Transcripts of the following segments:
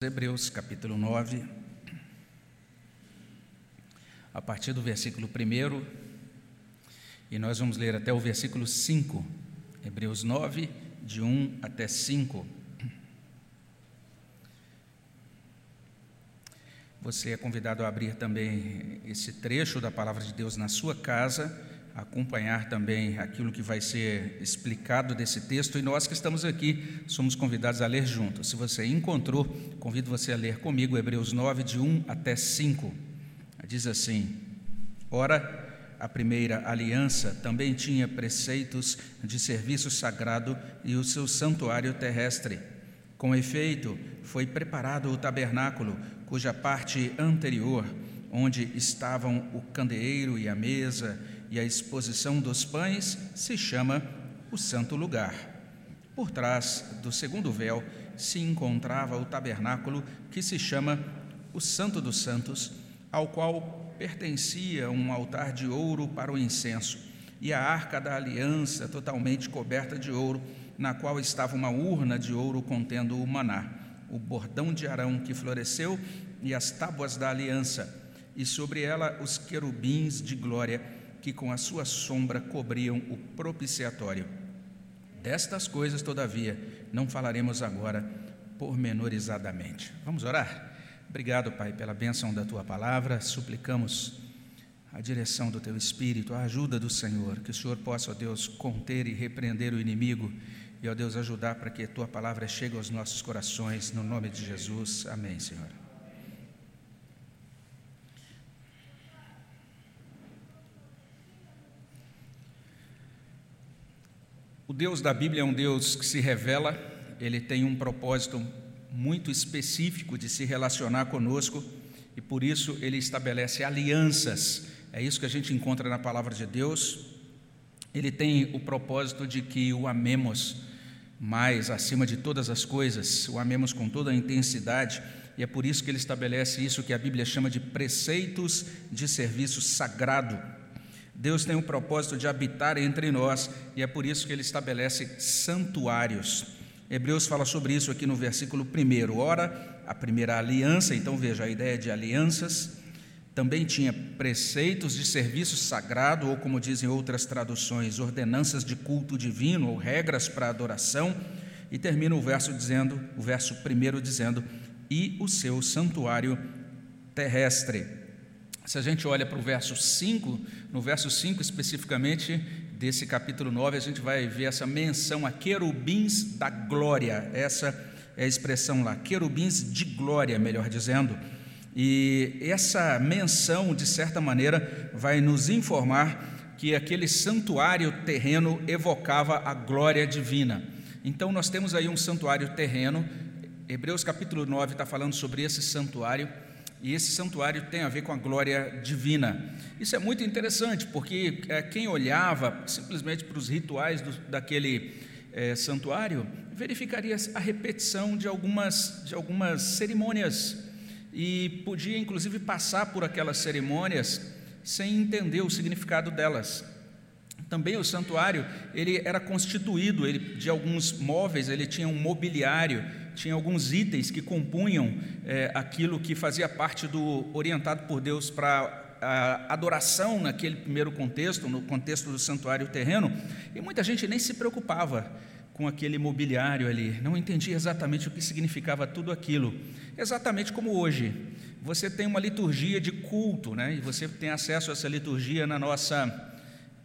Hebreus capítulo 9, a partir do versículo 1, e nós vamos ler até o versículo 5, Hebreus 9, de 1 até 5. Você é convidado a abrir também esse trecho da palavra de Deus na sua casa acompanhar também aquilo que vai ser explicado desse texto e nós que estamos aqui somos convidados a ler juntos. Se você encontrou, convido você a ler comigo Hebreus 9, de 1 até 5. Diz assim: Ora, a primeira aliança também tinha preceitos de serviço sagrado e o seu santuário terrestre. Com efeito, foi preparado o tabernáculo, cuja parte anterior, onde estavam o candeeiro e a mesa, e a exposição dos pães se chama o Santo Lugar. Por trás do segundo véu se encontrava o tabernáculo que se chama o Santo dos Santos, ao qual pertencia um altar de ouro para o incenso e a arca da aliança totalmente coberta de ouro, na qual estava uma urna de ouro contendo o maná, o bordão de Arão que floresceu e as tábuas da aliança, e sobre ela os querubins de glória que com a sua sombra cobriam o propiciatório. Destas coisas, todavia, não falaremos agora pormenorizadamente. Vamos orar? Obrigado, Pai, pela bênção da tua palavra. Suplicamos a direção do teu espírito, a ajuda do Senhor, que o Senhor possa, ó Deus, conter e repreender o inimigo e, ó Deus, ajudar para que a tua palavra chegue aos nossos corações, no nome de Jesus. Amém, Senhor. O Deus da Bíblia é um Deus que se revela, ele tem um propósito muito específico de se relacionar conosco e por isso ele estabelece alianças. É isso que a gente encontra na palavra de Deus. Ele tem o propósito de que o amemos mais acima de todas as coisas, o amemos com toda a intensidade, e é por isso que ele estabelece isso que a Bíblia chama de preceitos de serviço sagrado. Deus tem o propósito de habitar entre nós e é por isso que ele estabelece santuários. Hebreus fala sobre isso aqui no versículo 1. Ora, a primeira aliança, então veja a ideia de alianças, também tinha preceitos de serviço sagrado, ou como dizem outras traduções, ordenanças de culto divino ou regras para adoração, e termina o verso dizendo, o verso primeiro dizendo, e o seu santuário terrestre. Se a gente olha para o verso 5, no verso 5 especificamente desse capítulo 9, a gente vai ver essa menção a querubins da glória, essa é a expressão lá, querubins de glória, melhor dizendo. E essa menção, de certa maneira, vai nos informar que aquele santuário terreno evocava a glória divina. Então, nós temos aí um santuário terreno, Hebreus capítulo 9 está falando sobre esse santuário e esse santuário tem a ver com a glória divina. Isso é muito interessante, porque é, quem olhava simplesmente para os rituais do, daquele é, santuário verificaria a repetição de algumas, de algumas cerimônias e podia inclusive passar por aquelas cerimônias sem entender o significado delas. Também o santuário ele era constituído ele, de alguns móveis, ele tinha um mobiliário tinha alguns itens que compunham é, aquilo que fazia parte do orientado por Deus para a adoração naquele primeiro contexto, no contexto do santuário terreno, e muita gente nem se preocupava com aquele mobiliário ali, não entendia exatamente o que significava tudo aquilo. Exatamente como hoje, você tem uma liturgia de culto, né? E você tem acesso a essa liturgia na nossa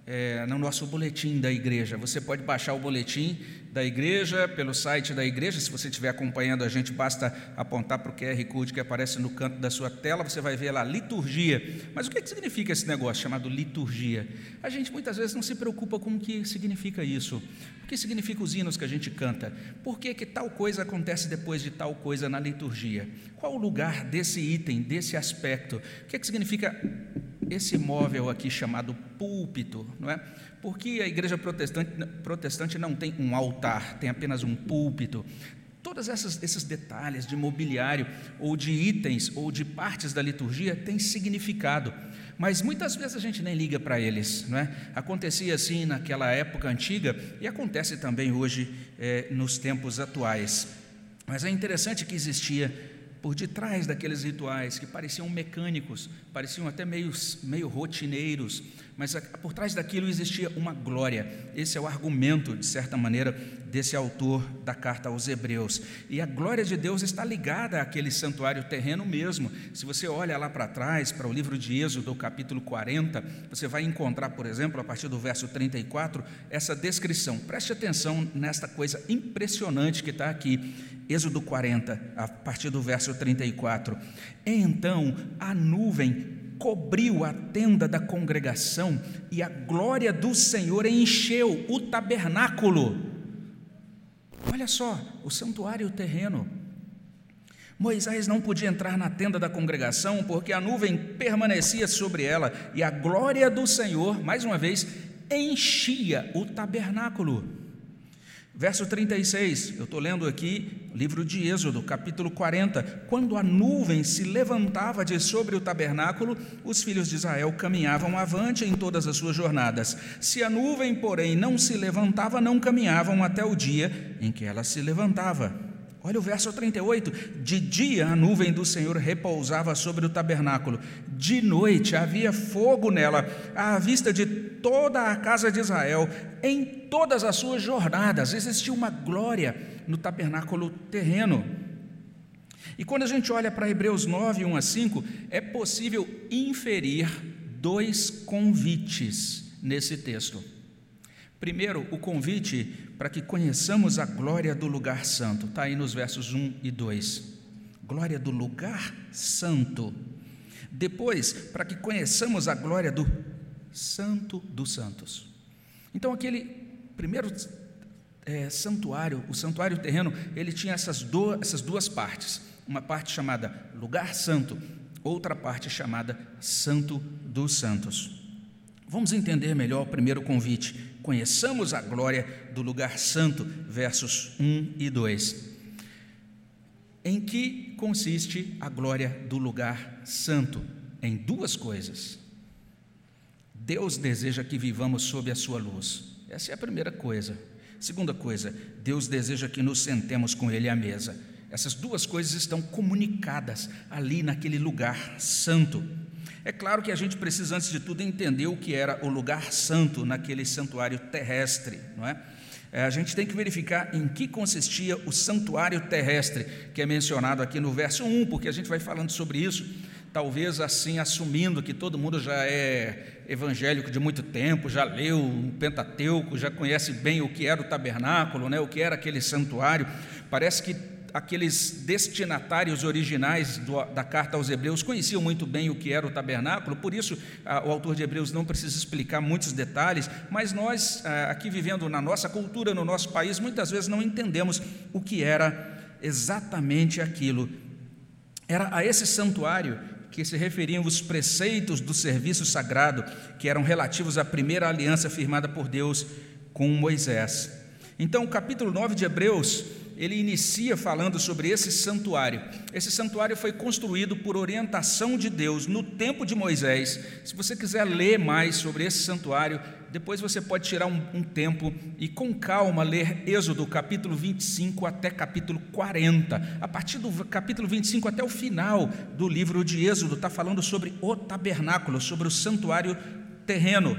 é, no nosso boletim da igreja. Você pode baixar o boletim da igreja pelo site da igreja. Se você estiver acompanhando a gente, basta apontar para o QR Code que aparece no canto da sua tela, você vai ver lá liturgia. Mas o que, é que significa esse negócio chamado liturgia? A gente muitas vezes não se preocupa com o que significa isso. O que significa os hinos que a gente canta? Por que, que tal coisa acontece depois de tal coisa na liturgia? Qual o lugar desse item, desse aspecto? O que, é que significa esse móvel aqui chamado púlpito, não é? Porque a igreja protestante, protestante não tem um altar, tem apenas um púlpito. Todos esses detalhes de mobiliário, ou de itens, ou de partes da liturgia têm significado, mas muitas vezes a gente nem liga para eles. Não é? Acontecia assim naquela época antiga e acontece também hoje é, nos tempos atuais. Mas é interessante que existia por detrás daqueles rituais que pareciam mecânicos, pareciam até meio, meio rotineiros, mas por trás daquilo existia uma glória. Esse é o argumento, de certa maneira, desse autor da carta aos Hebreus. E a glória de Deus está ligada àquele santuário terreno mesmo. Se você olha lá para trás, para o livro de Êxodo, capítulo 40, você vai encontrar, por exemplo, a partir do verso 34, essa descrição. Preste atenção nesta coisa impressionante que está aqui. Êxodo 40, a partir do verso 34. Então a nuvem cobriu a tenda da congregação e a glória do Senhor encheu o tabernáculo. Olha só, o santuário terreno. Moisés não podia entrar na tenda da congregação porque a nuvem permanecia sobre ela e a glória do Senhor, mais uma vez, enchia o tabernáculo. Verso 36, eu estou lendo aqui, livro de Êxodo, capítulo 40. Quando a nuvem se levantava de sobre o tabernáculo, os filhos de Israel caminhavam avante em todas as suas jornadas. Se a nuvem, porém, não se levantava, não caminhavam até o dia em que ela se levantava. Olha o verso 38. De dia a nuvem do Senhor repousava sobre o tabernáculo, de noite havia fogo nela, à vista de toda a casa de Israel, em todas as suas jornadas. Existia uma glória no tabernáculo terreno. E quando a gente olha para Hebreus 9, 1 a 5, é possível inferir dois convites nesse texto. Primeiro, o convite para que conheçamos a glória do lugar santo, está aí nos versos 1 e 2. Glória do lugar santo. Depois, para que conheçamos a glória do Santo dos Santos. Então, aquele primeiro é, santuário, o santuário terreno, ele tinha essas, do, essas duas partes. Uma parte chamada lugar santo, outra parte chamada Santo dos Santos. Vamos entender melhor o primeiro convite. Conheçamos a glória do lugar santo, versos 1 e 2. Em que consiste a glória do lugar santo? Em duas coisas. Deus deseja que vivamos sob a sua luz. Essa é a primeira coisa. Segunda coisa, Deus deseja que nos sentemos com Ele à mesa. Essas duas coisas estão comunicadas ali naquele lugar santo. É claro que a gente precisa, antes de tudo, entender o que era o lugar santo naquele santuário terrestre, não é? é? A gente tem que verificar em que consistia o santuário terrestre, que é mencionado aqui no verso 1, porque a gente vai falando sobre isso, talvez assim, assumindo que todo mundo já é evangélico de muito tempo, já leu o Pentateuco, já conhece bem o que era o tabernáculo, né, o que era aquele santuário. Parece que aqueles destinatários originais do, da carta aos Hebreus conheciam muito bem o que era o tabernáculo, por isso a, o autor de Hebreus não precisa explicar muitos detalhes, mas nós, a, aqui vivendo na nossa cultura, no nosso país, muitas vezes não entendemos o que era exatamente aquilo. Era a esse santuário que se referiam os preceitos do serviço sagrado, que eram relativos à primeira aliança firmada por Deus com Moisés. Então, o capítulo 9 de Hebreus ele inicia falando sobre esse santuário. Esse santuário foi construído por orientação de Deus no tempo de Moisés. Se você quiser ler mais sobre esse santuário, depois você pode tirar um, um tempo e com calma ler Êxodo capítulo 25 até capítulo 40. A partir do capítulo 25 até o final do livro de Êxodo, está falando sobre o tabernáculo, sobre o santuário terreno.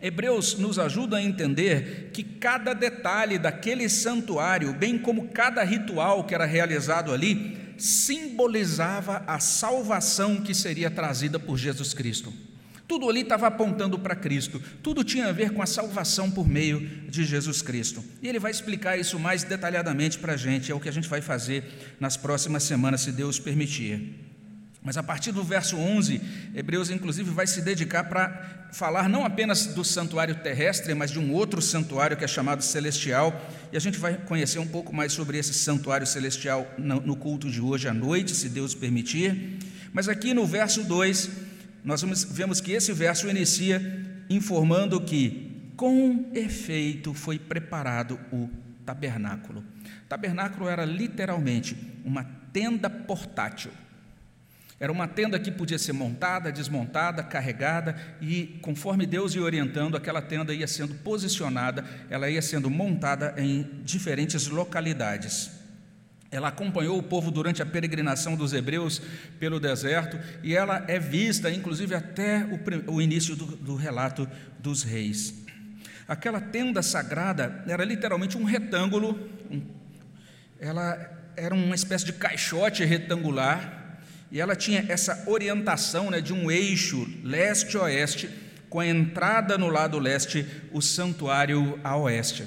Hebreus nos ajuda a entender que cada detalhe daquele santuário, bem como cada ritual que era realizado ali, simbolizava a salvação que seria trazida por Jesus Cristo. Tudo ali estava apontando para Cristo, tudo tinha a ver com a salvação por meio de Jesus Cristo. E ele vai explicar isso mais detalhadamente para a gente, é o que a gente vai fazer nas próximas semanas, se Deus permitir. Mas a partir do verso 11, Hebreus inclusive vai se dedicar para falar não apenas do santuário terrestre, mas de um outro santuário que é chamado celestial. E a gente vai conhecer um pouco mais sobre esse santuário celestial no culto de hoje à noite, se Deus permitir. Mas aqui no verso 2, nós vemos que esse verso inicia informando que, com efeito, foi preparado o tabernáculo. Tabernáculo era literalmente uma tenda portátil era uma tenda que podia ser montada, desmontada, carregada, e conforme Deus ia orientando, aquela tenda ia sendo posicionada, ela ia sendo montada em diferentes localidades. Ela acompanhou o povo durante a peregrinação dos hebreus pelo deserto e ela é vista, inclusive, até o, início do, do relato dos reis. Aquela tenda sagrada era literalmente um retângulo, um, ela era uma espécie de caixote retangular e ela tinha essa orientação né, de um eixo leste-oeste, com a entrada no lado leste, o santuário a oeste.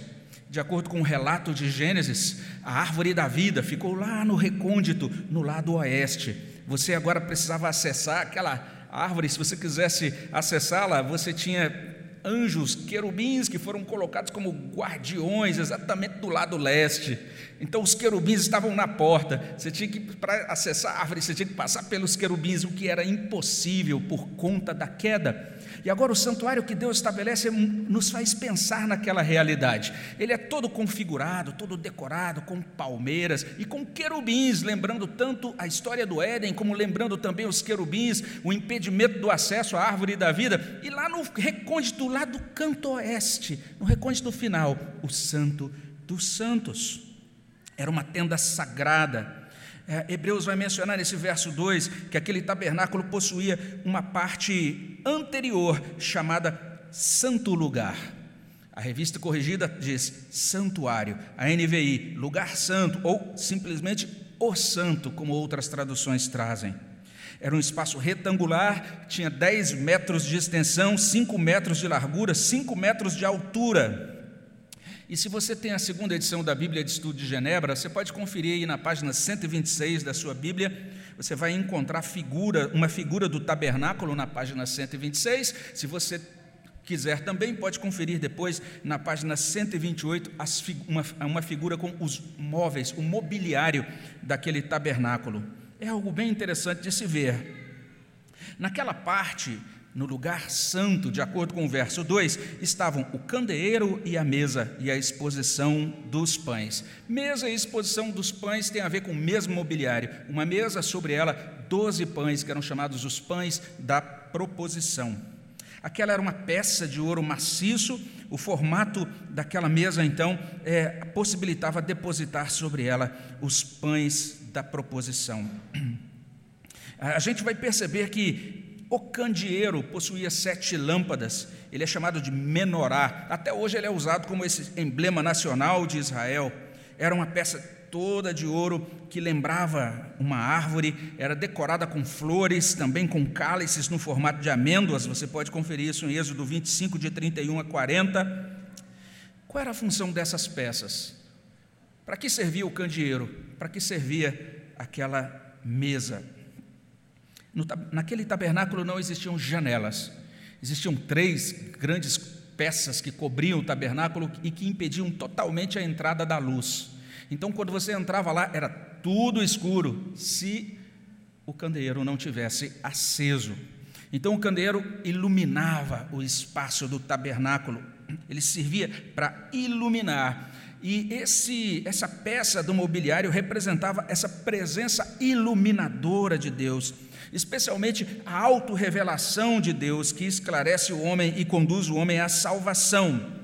De acordo com o relato de Gênesis, a árvore da vida ficou lá no recôndito, no lado oeste. Você agora precisava acessar aquela árvore, se você quisesse acessá-la, você tinha anjos, querubins que foram colocados como guardiões exatamente do lado leste. Então os querubins estavam na porta. Você tinha que para acessar a árvore, você tinha que passar pelos querubins, o que era impossível por conta da queda. E agora o santuário que Deus estabelece nos faz pensar naquela realidade. Ele é todo configurado, todo decorado com palmeiras e com querubins, lembrando tanto a história do Éden, como lembrando também os querubins, o impedimento do acesso à árvore da vida. E lá no recôndito, lá do canto oeste, no recôndito final, o Santo dos Santos. Era uma tenda sagrada é, Hebreus vai mencionar nesse verso 2 que aquele tabernáculo possuía uma parte anterior chamada Santo Lugar. A revista corrigida diz santuário, a NVI, lugar santo, ou simplesmente o santo, como outras traduções trazem. Era um espaço retangular, tinha 10 metros de extensão, 5 metros de largura, 5 metros de altura. E se você tem a segunda edição da Bíblia de Estudo de Genebra, você pode conferir aí na página 126 da sua Bíblia, você vai encontrar figura, uma figura do tabernáculo na página 126. Se você quiser também, pode conferir depois na página 128 as, uma, uma figura com os móveis, o mobiliário daquele tabernáculo. É algo bem interessante de se ver. Naquela parte no lugar santo, de acordo com o verso 2, estavam o candeeiro e a mesa e a exposição dos pães. Mesa e exposição dos pães tem a ver com o mesmo mobiliário. Uma mesa, sobre ela, doze pães, que eram chamados os pães da proposição. Aquela era uma peça de ouro maciço, o formato daquela mesa, então, é, possibilitava depositar sobre ela os pães da proposição. A gente vai perceber que o candeeiro possuía sete lâmpadas, ele é chamado de menorá. Até hoje ele é usado como esse emblema nacional de Israel. Era uma peça toda de ouro que lembrava uma árvore, era decorada com flores, também com cálices no formato de amêndoas. Você pode conferir isso em Êxodo 25, de 31 a 40. Qual era a função dessas peças? Para que servia o candeeiro? Para que servia aquela mesa? No, naquele tabernáculo não existiam janelas, existiam três grandes peças que cobriam o tabernáculo e que impediam totalmente a entrada da luz. Então, quando você entrava lá, era tudo escuro, se o candeeiro não tivesse aceso. Então, o candeeiro iluminava o espaço do tabernáculo, ele servia para iluminar. E esse, essa peça do mobiliário representava essa presença iluminadora de Deus especialmente a autorrevelação de Deus que esclarece o homem e conduz o homem à salvação.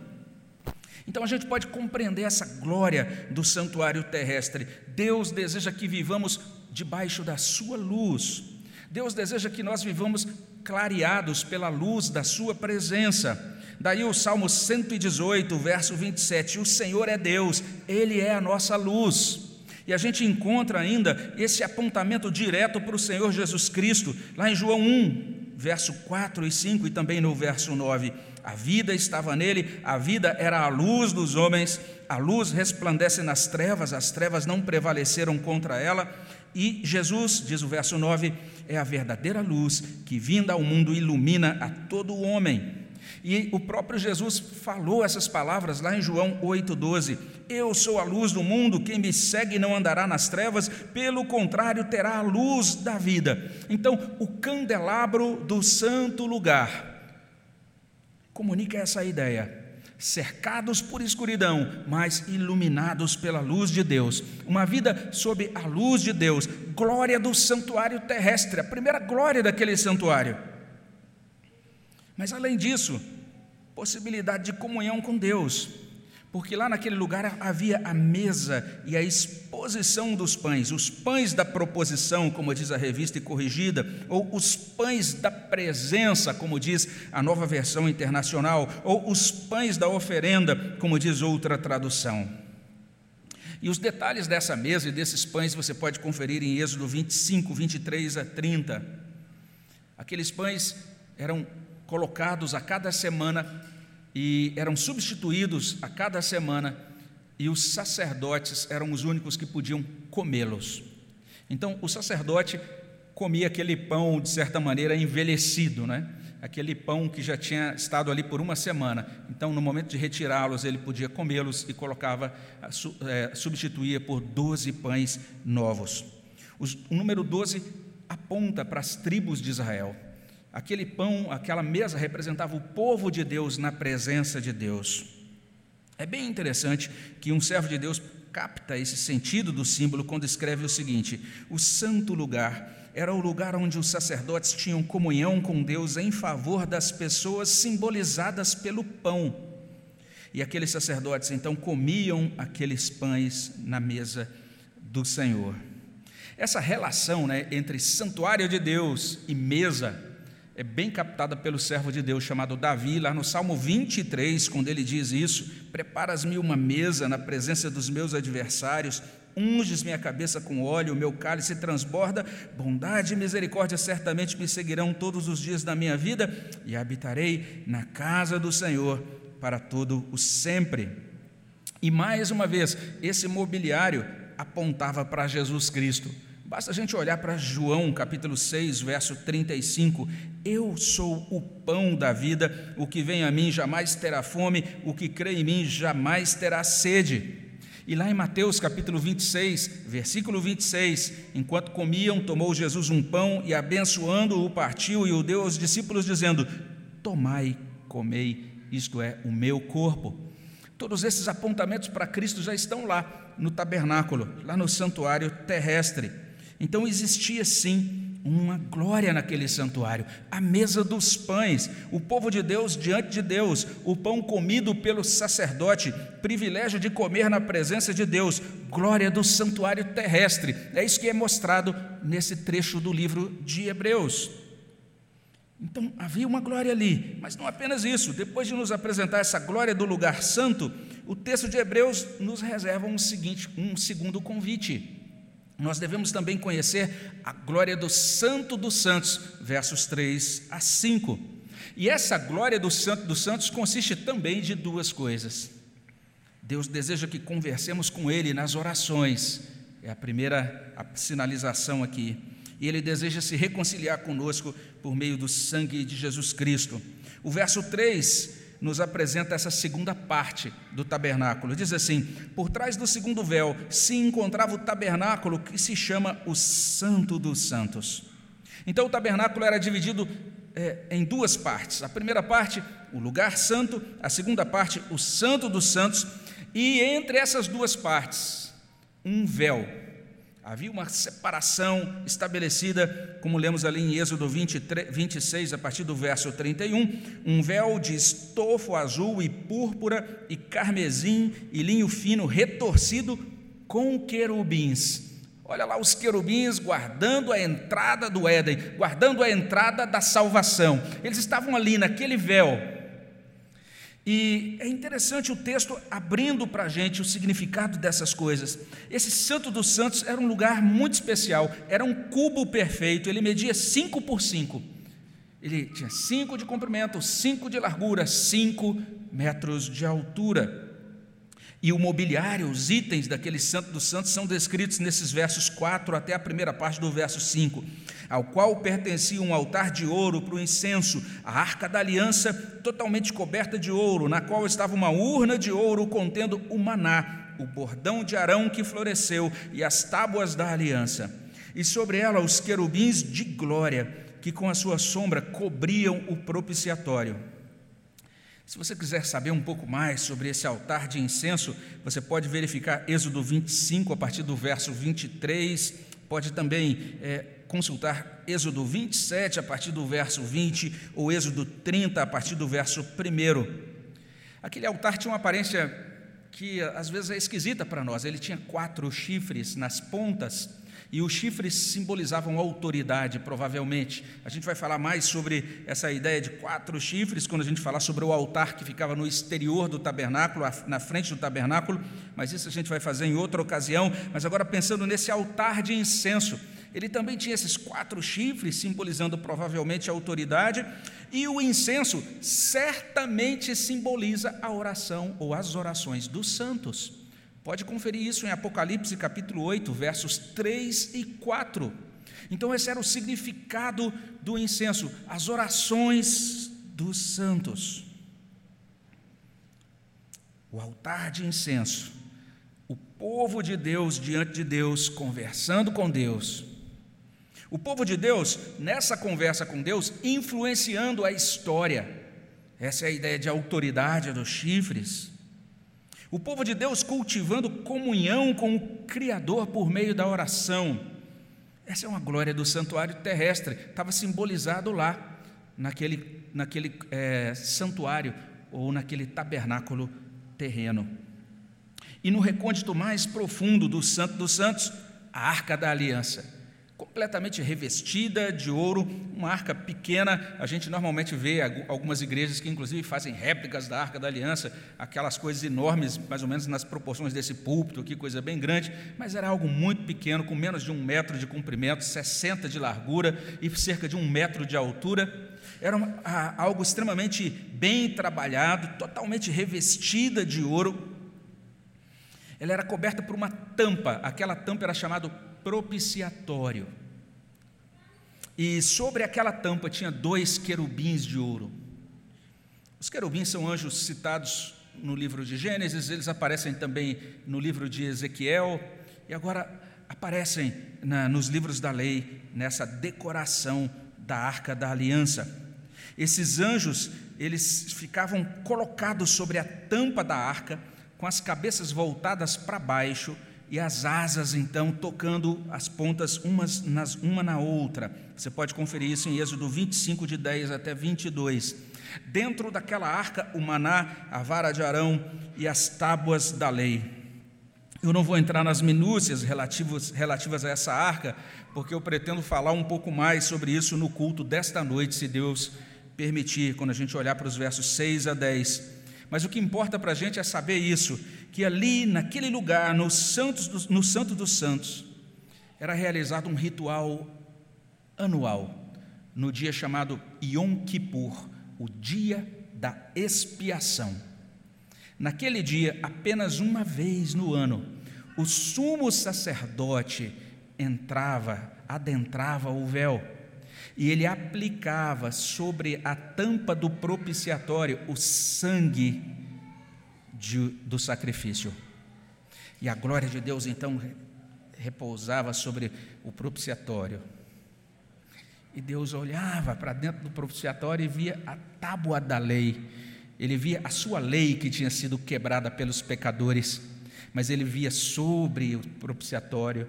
Então a gente pode compreender essa glória do santuário terrestre. Deus deseja que vivamos debaixo da sua luz. Deus deseja que nós vivamos clareados pela luz da sua presença. Daí o Salmo 118, verso 27: O Senhor é Deus, Ele é a nossa luz. E a gente encontra ainda esse apontamento direto para o Senhor Jesus Cristo, lá em João 1, verso 4 e 5 e também no verso 9. A vida estava nele, a vida era a luz dos homens, a luz resplandece nas trevas, as trevas não prevaleceram contra ela. E Jesus, diz o verso 9, é a verdadeira luz que, vinda ao mundo, ilumina a todo homem. E o próprio Jesus falou essas palavras lá em João 8,12: Eu sou a luz do mundo, quem me segue não andará nas trevas, pelo contrário, terá a luz da vida. Então, o candelabro do santo lugar comunica essa ideia cercados por escuridão, mas iluminados pela luz de Deus. Uma vida sob a luz de Deus, glória do santuário terrestre, a primeira glória daquele santuário. Mas além disso, possibilidade de comunhão com Deus, porque lá naquele lugar havia a mesa e a exposição dos pães, os pães da proposição, como diz a revista e corrigida, ou os pães da presença, como diz a nova versão internacional, ou os pães da oferenda, como diz outra tradução. E os detalhes dessa mesa e desses pães você pode conferir em Êxodo 25, 23 a 30. Aqueles pães eram colocados a cada semana e eram substituídos a cada semana, e os sacerdotes eram os únicos que podiam comê-los. Então, o sacerdote comia aquele pão, de certa maneira, envelhecido, né? aquele pão que já tinha estado ali por uma semana. Então, no momento de retirá-los, ele podia comê-los e colocava, é, substituía por doze pães novos. O número 12 aponta para as tribos de Israel. Aquele pão, aquela mesa representava o povo de Deus na presença de Deus. É bem interessante que um servo de Deus capta esse sentido do símbolo quando escreve o seguinte: o santo lugar era o lugar onde os sacerdotes tinham comunhão com Deus em favor das pessoas simbolizadas pelo pão. E aqueles sacerdotes então comiam aqueles pães na mesa do Senhor. Essa relação né, entre santuário de Deus e mesa é bem captada pelo servo de Deus chamado Davi, lá no Salmo 23, quando ele diz isso: Preparas-me uma mesa na presença dos meus adversários, unges minha cabeça com óleo, o meu cálice transborda, bondade e misericórdia certamente me seguirão todos os dias da minha vida, e habitarei na casa do Senhor para todo o sempre. E mais uma vez, esse mobiliário apontava para Jesus Cristo. Basta a gente olhar para João capítulo 6, verso 35. Eu sou o pão da vida, o que vem a mim jamais terá fome, o que crê em mim jamais terá sede. E lá em Mateus capítulo 26, versículo 26, enquanto comiam, tomou Jesus um pão e abençoando-o partiu e o deu aos discípulos dizendo: Tomai, comei, isto é o meu corpo. Todos esses apontamentos para Cristo já estão lá no tabernáculo, lá no santuário terrestre. Então existia sim uma glória naquele santuário, a mesa dos pães, o povo de Deus diante de Deus, o pão comido pelo sacerdote, privilégio de comer na presença de Deus, glória do santuário terrestre. É isso que é mostrado nesse trecho do livro de Hebreus. Então havia uma glória ali, mas não apenas isso. Depois de nos apresentar essa glória do lugar santo, o texto de Hebreus nos reserva um, seguinte, um segundo convite nós devemos também conhecer a glória do Santo dos Santos, versos 3 a 5. E essa glória do Santo dos Santos consiste também de duas coisas. Deus deseja que conversemos com Ele nas orações, é a primeira sinalização aqui. E Ele deseja se reconciliar conosco por meio do sangue de Jesus Cristo. O verso 3 nos apresenta essa segunda parte do tabernáculo. Diz assim: por trás do segundo véu se encontrava o tabernáculo que se chama o Santo dos Santos. Então o tabernáculo era dividido é, em duas partes. A primeira parte, o lugar santo, a segunda parte, o Santo dos Santos, e entre essas duas partes, um véu Havia uma separação estabelecida, como lemos ali em Êxodo 23, 26, a partir do verso 31, um véu de estofo azul e púrpura e carmesim e linho fino retorcido com querubins. Olha lá os querubins guardando a entrada do Éden, guardando a entrada da salvação. Eles estavam ali naquele véu e é interessante o texto abrindo para a gente o significado dessas coisas. Esse Santo dos Santos era um lugar muito especial, era um cubo perfeito, ele media 5 por 5. Ele tinha 5 de comprimento, 5 de largura, 5 metros de altura. E o mobiliário, os itens daquele Santo dos Santos são descritos nesses versos 4 até a primeira parte do verso 5 ao qual pertencia um altar de ouro para o incenso, a arca da aliança totalmente coberta de ouro, na qual estava uma urna de ouro contendo o maná, o bordão de Arão que floresceu e as tábuas da aliança. E sobre ela os querubins de glória, que com a sua sombra cobriam o propiciatório. Se você quiser saber um pouco mais sobre esse altar de incenso, você pode verificar Êxodo 25, a partir do verso 23, pode também é, consultar Êxodo 27, a partir do verso 20, ou Êxodo 30, a partir do verso 1. Aquele altar tinha uma aparência que às vezes é esquisita para nós. Ele tinha quatro chifres nas pontas e os chifres simbolizavam autoridade, provavelmente. A gente vai falar mais sobre essa ideia de quatro chifres quando a gente falar sobre o altar que ficava no exterior do tabernáculo, na frente do tabernáculo, mas isso a gente vai fazer em outra ocasião. Mas agora pensando nesse altar de incenso, ele também tinha esses quatro chifres, simbolizando provavelmente a autoridade, e o incenso certamente simboliza a oração ou as orações dos santos. Pode conferir isso em Apocalipse capítulo 8, versos 3 e 4. Então, esse era o significado do incenso, as orações dos santos. O altar de incenso, o povo de Deus diante de Deus, conversando com Deus. O povo de Deus, nessa conversa com Deus, influenciando a história. Essa é a ideia de autoridade dos chifres. O povo de Deus cultivando comunhão com o Criador por meio da oração. Essa é uma glória do santuário terrestre, estava simbolizado lá, naquele, naquele é, santuário ou naquele tabernáculo terreno. E no recôndito mais profundo do Santo dos Santos, a arca da aliança completamente revestida de ouro, uma arca pequena. A gente normalmente vê algumas igrejas que, inclusive, fazem réplicas da arca da aliança, aquelas coisas enormes, mais ou menos nas proporções desse púlpito aqui, coisa bem grande, mas era algo muito pequeno, com menos de um metro de comprimento, 60 de largura e cerca de um metro de altura. Era uma, algo extremamente bem trabalhado, totalmente revestida de ouro. Ela era coberta por uma tampa, aquela tampa era chamada propiciatório. E sobre aquela tampa tinha dois querubins de ouro. Os querubins são anjos citados no livro de Gênesis, eles aparecem também no livro de Ezequiel, e agora aparecem na, nos livros da lei, nessa decoração da arca da aliança. Esses anjos, eles ficavam colocados sobre a tampa da arca, com as cabeças voltadas para baixo, e as asas então tocando as pontas umas nas, uma na outra. Você pode conferir isso em Êxodo 25, de 10 até 22. Dentro daquela arca, o maná, a vara de Arão e as tábuas da lei. Eu não vou entrar nas minúcias relativas, relativas a essa arca, porque eu pretendo falar um pouco mais sobre isso no culto desta noite, se Deus permitir, quando a gente olhar para os versos 6 a 10. Mas o que importa para a gente é saber isso, que ali, naquele lugar, no, Santos, no Santo dos Santos, era realizado um ritual anual, no dia chamado Yom Kippur, o dia da expiação. Naquele dia, apenas uma vez no ano, o sumo sacerdote entrava, adentrava o véu, e ele aplicava sobre a tampa do propiciatório o sangue de, do sacrifício. E a glória de Deus então repousava sobre o propiciatório. E Deus olhava para dentro do propiciatório e via a tábua da lei. Ele via a sua lei que tinha sido quebrada pelos pecadores, mas ele via sobre o propiciatório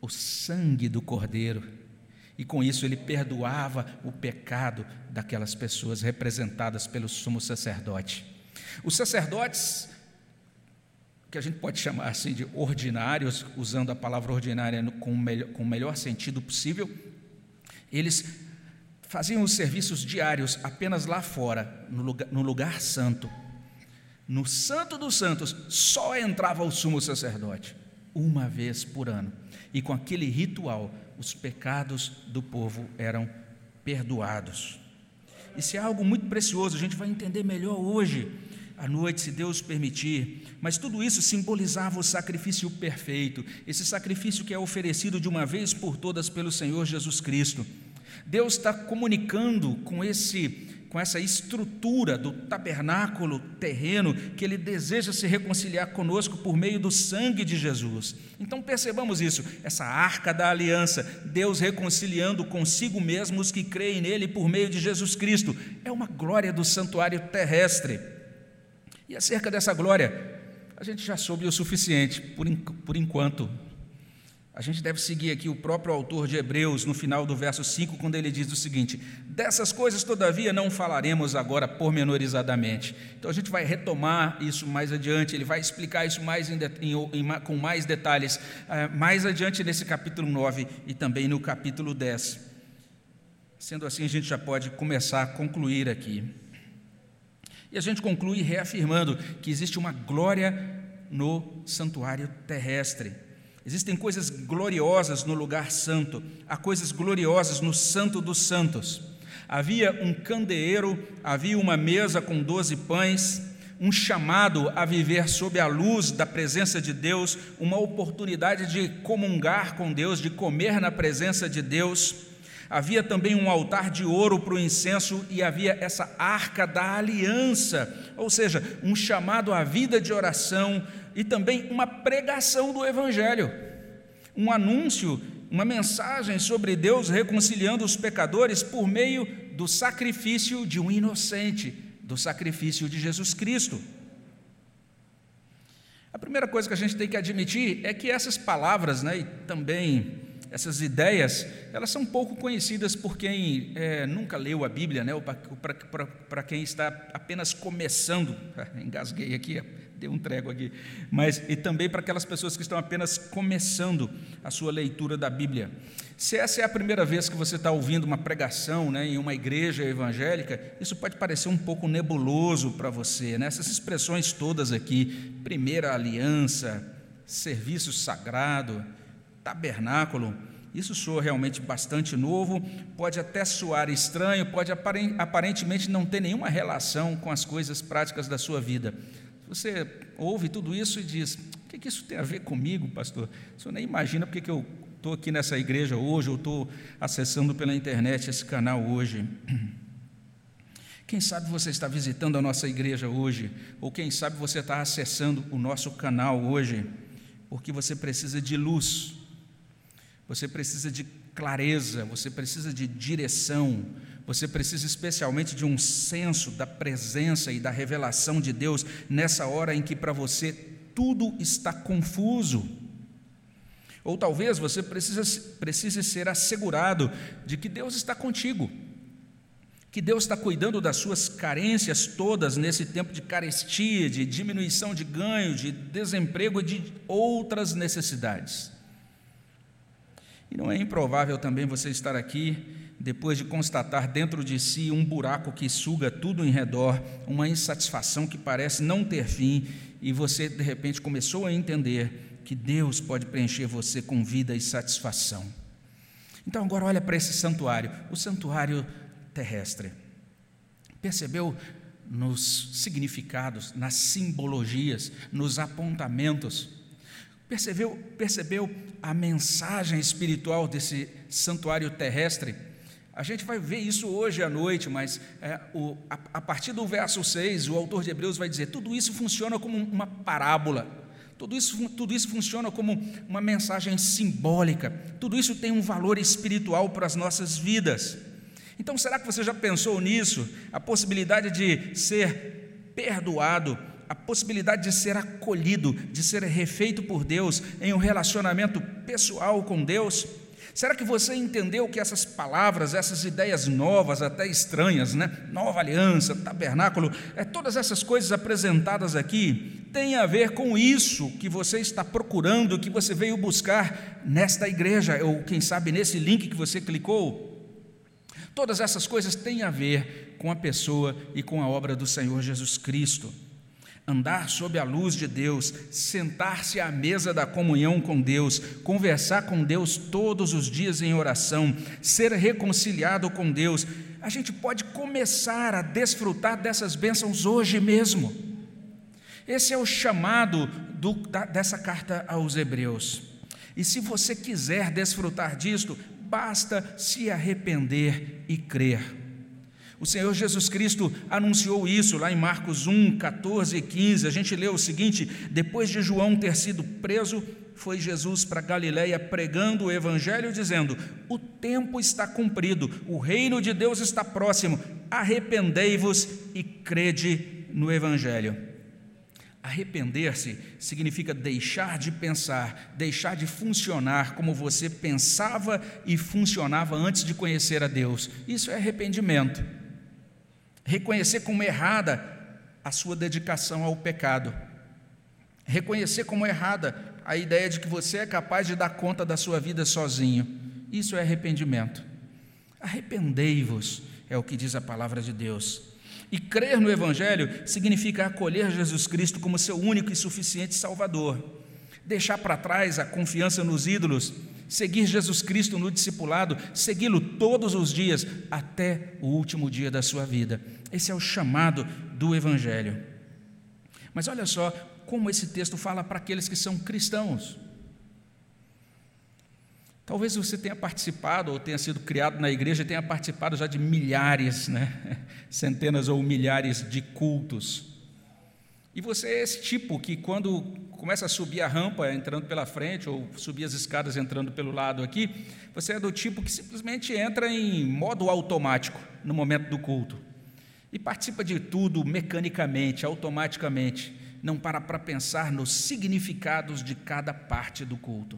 o sangue do cordeiro. E com isso ele perdoava o pecado daquelas pessoas representadas pelo sumo sacerdote. Os sacerdotes, que a gente pode chamar assim de ordinários, usando a palavra ordinária com o melhor, com o melhor sentido possível, eles faziam os serviços diários apenas lá fora, no lugar, no lugar santo. No Santo dos Santos só entrava o sumo sacerdote, uma vez por ano. E com aquele ritual, os pecados do povo eram perdoados. Isso é algo muito precioso, a gente vai entender melhor hoje à noite, se Deus permitir. Mas tudo isso simbolizava o sacrifício perfeito, esse sacrifício que é oferecido de uma vez por todas pelo Senhor Jesus Cristo. Deus está comunicando com esse com essa estrutura do tabernáculo terreno que ele deseja se reconciliar conosco por meio do sangue de Jesus. Então percebamos isso, essa arca da aliança, Deus reconciliando consigo mesmo os que creem nele por meio de Jesus Cristo. É uma glória do santuário terrestre. E acerca dessa glória, a gente já soube o suficiente por, por enquanto. A gente deve seguir aqui o próprio autor de Hebreus, no final do verso 5, quando ele diz o seguinte: Dessas coisas, todavia, não falaremos agora pormenorizadamente. Então a gente vai retomar isso mais adiante, ele vai explicar isso mais em, em, em, com mais detalhes, uh, mais adiante nesse capítulo 9 e também no capítulo 10. Sendo assim, a gente já pode começar a concluir aqui. E a gente conclui reafirmando que existe uma glória no santuário terrestre. Existem coisas gloriosas no lugar santo, há coisas gloriosas no Santo dos Santos. Havia um candeeiro, havia uma mesa com doze pães, um chamado a viver sob a luz da presença de Deus, uma oportunidade de comungar com Deus, de comer na presença de Deus. Havia também um altar de ouro para o incenso e havia essa arca da aliança, ou seja, um chamado à vida de oração, e também uma pregação do Evangelho, um anúncio, uma mensagem sobre Deus reconciliando os pecadores por meio do sacrifício de um inocente, do sacrifício de Jesus Cristo. A primeira coisa que a gente tem que admitir é que essas palavras, né, e também essas ideias, elas são pouco conhecidas por quem é, nunca leu a Bíblia, né, ou para quem está apenas começando. Engasguei aqui, deu um trego aqui. Mas e também para aquelas pessoas que estão apenas começando a sua leitura da Bíblia. Se essa é a primeira vez que você está ouvindo uma pregação né, em uma igreja evangélica, isso pode parecer um pouco nebuloso para você. Né? Essas expressões todas aqui, primeira aliança, serviço sagrado, tabernáculo, isso soa realmente bastante novo, pode até soar estranho, pode aparentemente não ter nenhuma relação com as coisas práticas da sua vida. Você ouve tudo isso e diz: o que, que isso tem a ver comigo, pastor? Senhor nem imagina porque que eu estou aqui nessa igreja hoje, ou estou acessando pela internet esse canal hoje. Quem sabe você está visitando a nossa igreja hoje, ou quem sabe você está acessando o nosso canal hoje, porque você precisa de luz, você precisa de clareza, você precisa de direção, você precisa especialmente de um senso da presença e da revelação de Deus nessa hora em que para você tudo está confuso. Ou talvez você precise, precise ser assegurado de que Deus está contigo, que Deus está cuidando das suas carências todas nesse tempo de carestia, de diminuição de ganho, de desemprego e de outras necessidades. E não é improvável também você estar aqui depois de constatar dentro de si um buraco que suga tudo em redor, uma insatisfação que parece não ter fim, e você de repente começou a entender que Deus pode preencher você com vida e satisfação. Então agora olha para esse santuário, o santuário terrestre. Percebeu nos significados, nas simbologias, nos apontamentos? Percebeu, percebeu a mensagem espiritual desse santuário terrestre? A gente vai ver isso hoje à noite, mas é, o, a, a, partir do verso 6, o autor de Hebreus vai dizer: tudo isso funciona como uma parábola, tudo isso, tudo isso funciona como uma mensagem simbólica, tudo isso tem um valor espiritual para as nossas vidas. Então, será que você já pensou nisso? A possibilidade de ser perdoado, a possibilidade de ser acolhido, de ser refeito por Deus em um relacionamento pessoal com Deus? Será que você entendeu que essas palavras, essas ideias novas, até estranhas, né? Nova aliança, tabernáculo, é, todas essas coisas apresentadas aqui têm a ver com isso que você está procurando, que você veio buscar nesta igreja, ou quem sabe nesse link que você clicou. Todas essas coisas têm a ver com a pessoa e com a obra do Senhor Jesus Cristo andar sob a luz de Deus, sentar-se à mesa da comunhão com Deus, conversar com Deus todos os dias em oração, ser reconciliado com Deus, a gente pode começar a desfrutar dessas bênçãos hoje mesmo. Esse é o chamado do, da, dessa carta aos Hebreus. E se você quiser desfrutar disto, basta se arrepender e crer. O Senhor Jesus Cristo anunciou isso lá em Marcos 1, 14 e 15. A gente leu o seguinte: depois de João ter sido preso, foi Jesus para Galiléia pregando o evangelho, dizendo: O tempo está cumprido, o reino de Deus está próximo. Arrependei-vos e crede no evangelho. Arrepender-se significa deixar de pensar, deixar de funcionar como você pensava e funcionava antes de conhecer a Deus. Isso é arrependimento. Reconhecer como errada a sua dedicação ao pecado. Reconhecer como errada a ideia de que você é capaz de dar conta da sua vida sozinho. Isso é arrependimento. Arrependei-vos, é o que diz a palavra de Deus. E crer no Evangelho significa acolher Jesus Cristo como seu único e suficiente Salvador, deixar para trás a confiança nos ídolos, seguir Jesus Cristo no discipulado, segui-lo todos os dias até o último dia da sua vida. Esse é o chamado do Evangelho. Mas olha só como esse texto fala para aqueles que são cristãos. Talvez você tenha participado ou tenha sido criado na igreja e tenha participado já de milhares, né? centenas ou milhares de cultos. E você é esse tipo que, quando começa a subir a rampa entrando pela frente ou subir as escadas entrando pelo lado aqui, você é do tipo que simplesmente entra em modo automático no momento do culto e participa de tudo mecanicamente, automaticamente, não para para pensar nos significados de cada parte do culto.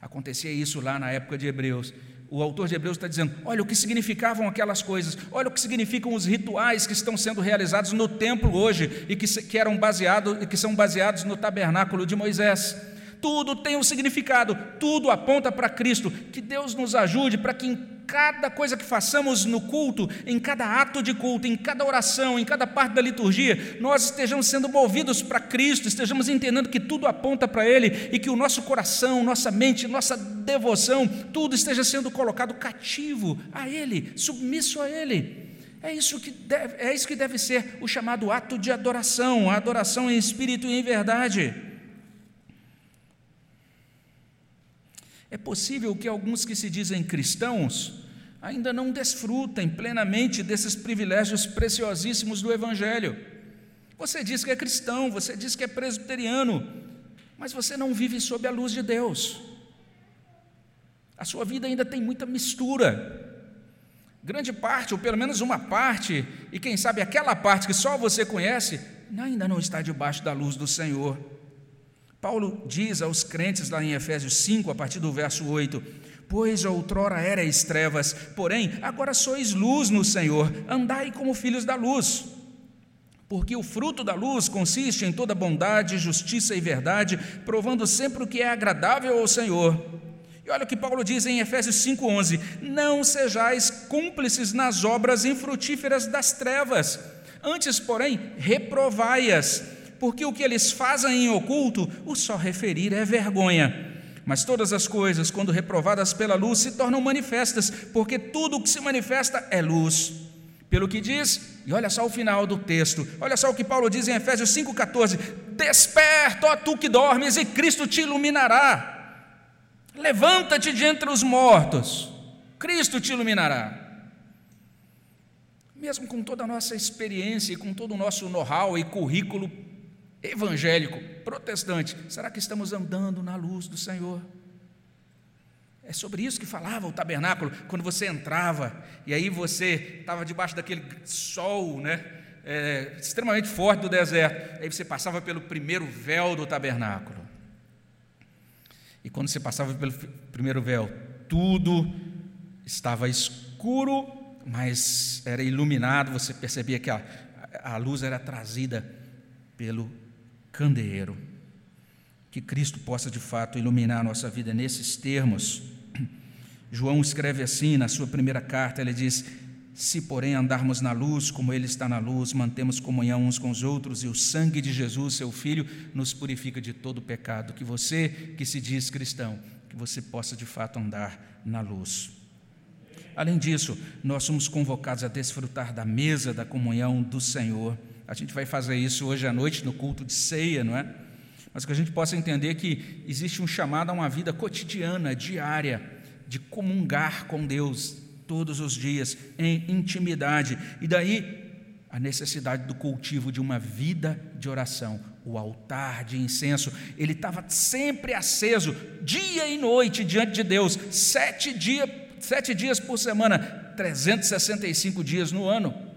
Acontecia isso lá na época de Hebreus. O autor de Hebreus está dizendo: olha o que significavam aquelas coisas, olha o que significam os rituais que estão sendo realizados no templo hoje e que, que eram baseados e que são baseados no tabernáculo de Moisés. Tudo tem um significado, tudo aponta para Cristo. Que Deus nos ajude para que cada coisa que façamos no culto, em cada ato de culto, em cada oração, em cada parte da liturgia, nós estejamos sendo movidos para Cristo, estejamos entendendo que tudo aponta para Ele e que o nosso coração, nossa mente, nossa devoção, tudo esteja sendo colocado cativo a Ele, submisso a Ele. É isso, que deve, é isso que deve ser o chamado ato de adoração, a adoração em espírito e em verdade. É possível que alguns que se dizem cristãos ainda não desfrutem plenamente desses privilégios preciosíssimos do Evangelho. Você diz que é cristão, você diz que é presbiteriano, mas você não vive sob a luz de Deus. A sua vida ainda tem muita mistura. Grande parte, ou pelo menos uma parte, e quem sabe aquela parte que só você conhece, ainda não está debaixo da luz do Senhor. Paulo diz aos crentes lá em Efésios 5, a partir do verso 8: Pois outrora erais trevas, porém agora sois luz no Senhor, andai como filhos da luz. Porque o fruto da luz consiste em toda bondade, justiça e verdade, provando sempre o que é agradável ao Senhor. E olha o que Paulo diz em Efésios 5,11: Não sejais cúmplices nas obras infrutíferas das trevas, antes, porém, reprovai-as porque o que eles fazem em oculto, o só referir é vergonha. Mas todas as coisas, quando reprovadas pela luz, se tornam manifestas, porque tudo o que se manifesta é luz. Pelo que diz, e olha só o final do texto, olha só o que Paulo diz em Efésios 5,14: Desperta, ó tu que dormes, e Cristo te iluminará. Levanta-te de entre os mortos, Cristo te iluminará. Mesmo com toda a nossa experiência e com todo o nosso know-how e currículo evangélico, protestante, será que estamos andando na luz do Senhor? É sobre isso que falava o tabernáculo, quando você entrava, e aí você estava debaixo daquele sol, né, é, extremamente forte do deserto, aí você passava pelo primeiro véu do tabernáculo. E quando você passava pelo primeiro véu, tudo estava escuro, mas era iluminado, você percebia que a, a luz era trazida pelo candeeiro. Que Cristo possa de fato iluminar a nossa vida nesses termos. João escreve assim na sua primeira carta: ele diz: Se, porém, andarmos na luz, como Ele está na luz, mantemos comunhão uns com os outros, e o sangue de Jesus, seu Filho, nos purifica de todo pecado. Que você, que se diz cristão, que você possa de fato andar na luz. Além disso, nós somos convocados a desfrutar da mesa da comunhão do Senhor. A gente vai fazer isso hoje à noite no culto de ceia, não é? Mas que a gente possa entender que existe um chamado a uma vida cotidiana, diária, de comungar com Deus todos os dias, em intimidade. E daí a necessidade do cultivo de uma vida de oração. O altar de incenso, ele estava sempre aceso, dia e noite, diante de Deus, sete, dia, sete dias por semana, 365 dias no ano.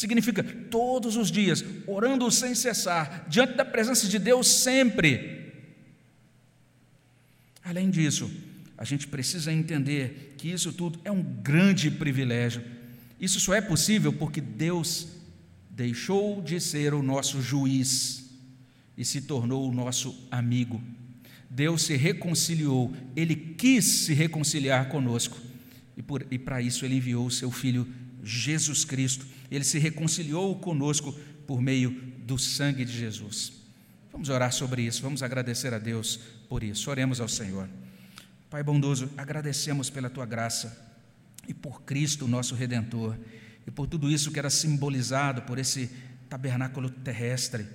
Significa todos os dias, orando sem cessar, diante da presença de Deus sempre. Além disso, a gente precisa entender que isso tudo é um grande privilégio. Isso só é possível porque Deus deixou de ser o nosso juiz e se tornou o nosso amigo. Deus se reconciliou, Ele quis se reconciliar conosco e, para isso Ele enviou o seu Filho Jesus Cristo. Ele se reconciliou conosco por meio do sangue de Jesus. Vamos orar sobre isso, vamos agradecer a Deus por isso. Oremos ao Senhor. Pai bondoso, agradecemos pela tua graça e por Cristo, nosso redentor, e por tudo isso que era simbolizado por esse tabernáculo terrestre.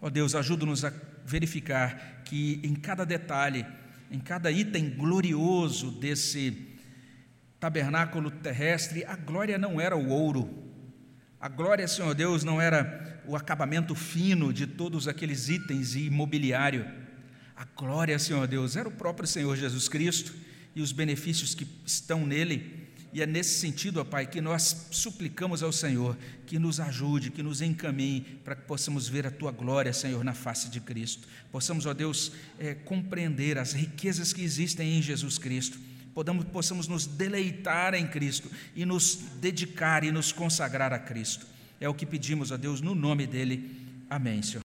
Ó oh Deus, ajuda-nos a verificar que em cada detalhe, em cada item glorioso desse tabernáculo terrestre, a glória não era o ouro, a glória, Senhor Deus, não era o acabamento fino de todos aqueles itens e imobiliário. A glória, Senhor Deus, era o próprio Senhor Jesus Cristo e os benefícios que estão nele. E é nesse sentido, ó Pai, que nós suplicamos ao Senhor que nos ajude, que nos encaminhe para que possamos ver a Tua glória, Senhor, na face de Cristo. Possamos, ó Deus, é, compreender as riquezas que existem em Jesus Cristo podamos, possamos nos deleitar em Cristo e nos dedicar e nos consagrar a Cristo. É o que pedimos a Deus no nome dEle. Amém, Senhor.